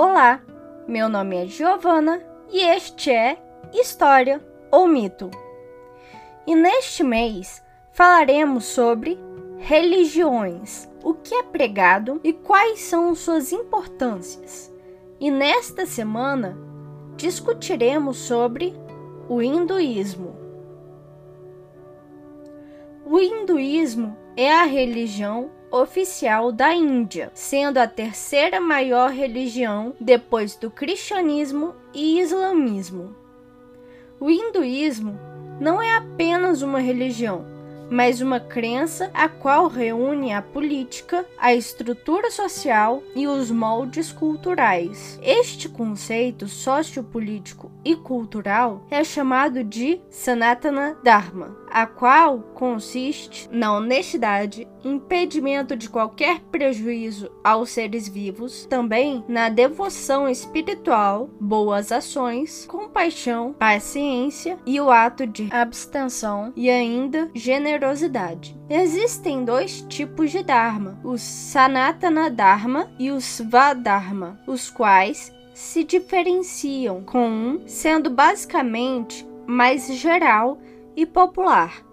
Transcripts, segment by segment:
Olá, meu nome é Giovana e este é História ou Mito. E neste mês falaremos sobre religiões, o que é pregado e quais são suas importâncias. E nesta semana discutiremos sobre o hinduísmo. O hinduísmo é a religião oficial da Índia, sendo a terceira maior religião depois do cristianismo e islamismo. O hinduísmo não é apenas uma religião, mas uma crença a qual reúne a política, a estrutura social e os moldes culturais. Este conceito sociopolítico e cultural é chamado de Sanatana Dharma, a qual consiste na honestidade, impedimento de qualquer prejuízo aos seres vivos, também na devoção espiritual, boas ações, compaixão, paciência e o ato de abstenção e ainda generosidade. Existem dois tipos de Dharma, o Sanatana Dharma e o Svadharma, os quais se diferenciam, com um sendo basicamente mais geral e popular,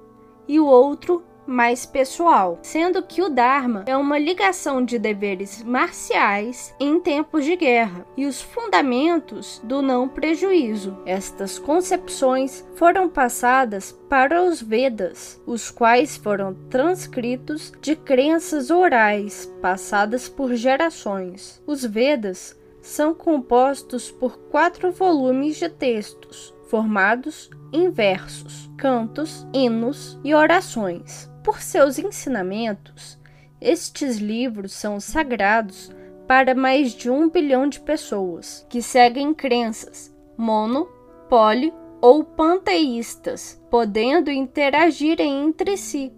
e o outro mais pessoal, sendo que o Dharma é uma ligação de deveres marciais em tempos de guerra e os fundamentos do não prejuízo. Estas concepções foram passadas para os Vedas, os quais foram transcritos de crenças orais passadas por gerações. Os Vedas são compostos por quatro volumes de textos formados em versos, cantos, hinos e orações. Por seus ensinamentos, estes livros são sagrados para mais de um bilhão de pessoas que seguem crenças mono, poli ou panteístas, podendo interagir entre si.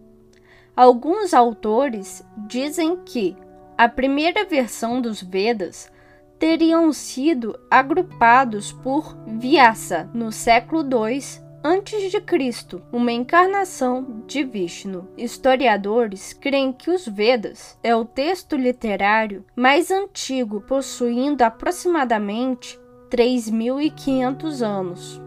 Alguns autores dizem que a primeira versão dos Vedas teriam sido agrupados por Vyasa no século II antes de Cristo, uma encarnação de Vishnu. Historiadores creem que os Vedas é o texto literário mais antigo, possuindo aproximadamente 3.500 anos.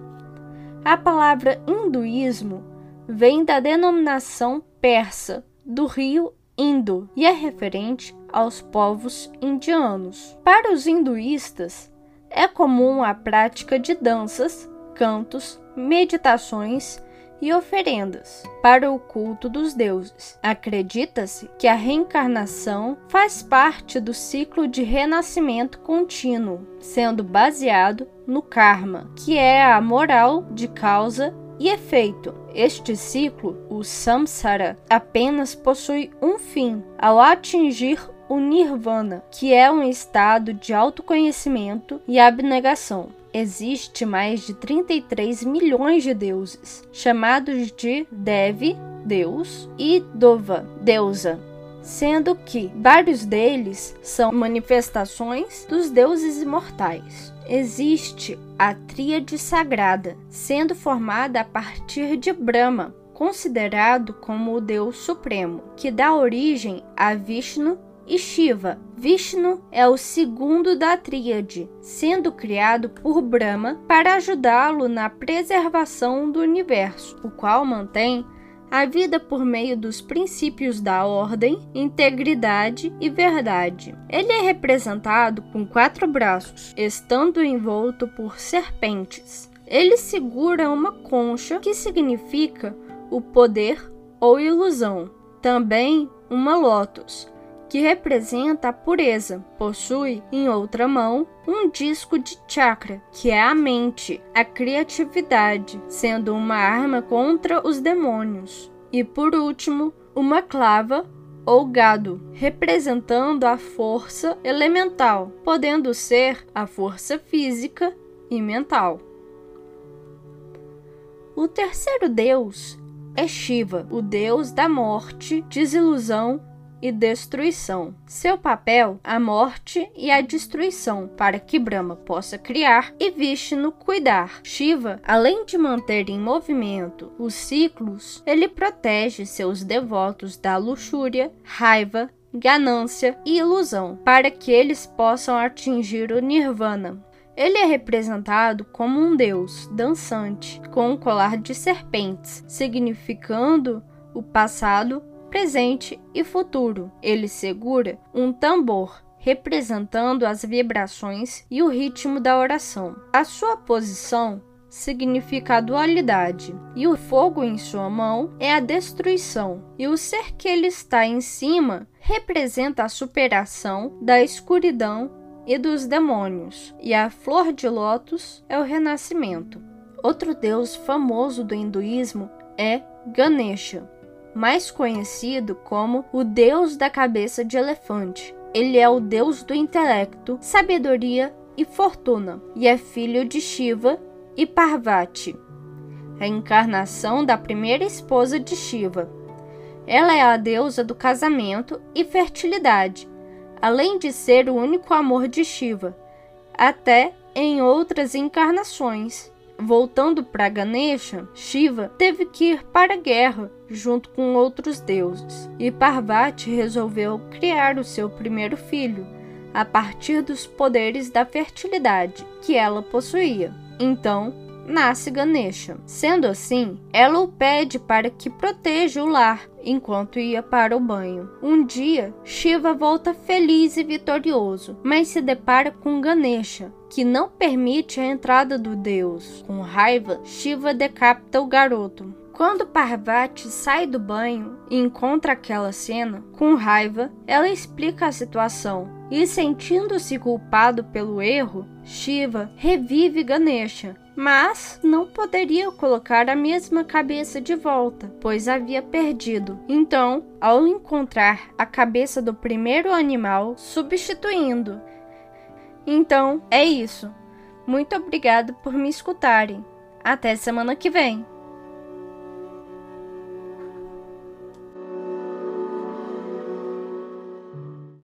A palavra hinduísmo vem da denominação persa do rio Indo e é referente aos povos indianos. Para os hinduístas, é comum a prática de danças, cantos, meditações e oferendas para o culto dos deuses. Acredita-se que a reencarnação faz parte do ciclo de renascimento contínuo, sendo baseado no karma, que é a moral de causa e efeito. Este ciclo, o samsara, apenas possui um fim ao atingir o nirvana, que é um estado de autoconhecimento e abnegação. Existe mais de 33 milhões de deuses, chamados de Devi, Deus, e Dova, deusa, sendo que vários deles são manifestações dos deuses imortais. Existe a Tríade Sagrada, sendo formada a partir de Brahma, considerado como o Deus Supremo, que dá origem a Vishnu e Shiva. Vishnu é o segundo da tríade, sendo criado por Brahma para ajudá-lo na preservação do universo, o qual mantém a vida por meio dos princípios da ordem, integridade e verdade. Ele é representado com quatro braços, estando envolto por serpentes. Ele segura uma concha que significa o poder ou ilusão. Também uma lótus, que representa a pureza. Possui, em outra mão, um disco de chakra, que é a mente, a criatividade, sendo uma arma contra os demônios. E por último, uma clava ou gado, representando a força elemental, podendo ser a força física e mental. O terceiro deus é Shiva, o deus da morte, desilusão e destruição. Seu papel, a morte e a destruição, para que Brahma possa criar e Vishnu cuidar. Shiva, além de manter em movimento os ciclos, ele protege seus devotos da luxúria, raiva, ganância e ilusão, para que eles possam atingir o nirvana. Ele é representado como um deus dançante, com um colar de serpentes, significando o passado, presente e futuro. Ele segura um tambor, representando as vibrações e o ritmo da oração. A sua posição significa a dualidade, e o fogo em sua mão é a destruição, e o ser que ele está em cima representa a superação da escuridão e dos demônios, e a flor de lótus é o renascimento. Outro deus famoso do hinduísmo é Ganesha, mais conhecido como o deus da cabeça de elefante. Ele é o deus do intelecto, sabedoria e fortuna, e é filho de Shiva e Parvati, a encarnação da primeira esposa de Shiva. Ela é a deusa do casamento e fertilidade, além de ser o único amor de Shiva, até em outras encarnações. Voltando para Ganesha, Shiva teve que ir para a guerra junto com outros deuses, e Parvati resolveu criar o seu primeiro filho a partir dos poderes da fertilidade que ela possuía. Então, nasce Ganesha. Sendo assim, ela o pede para que proteja o lar enquanto ia para o banho. Um dia, Shiva volta feliz e vitorioso, mas se depara com Ganesha, que não permite a entrada do deus. Com raiva, Shiva decapita o garoto. Quando Parvati sai do banho e encontra aquela cena, com raiva, ela explica a situação e, sentindo-se culpado pelo erro, Shiva revive Ganesha, mas não poderia colocar a mesma cabeça de volta, pois havia perdido. Então, ao encontrar a cabeça do primeiro animal, substituindo. Então, é isso. Muito obrigado por me escutarem. Até semana que vem!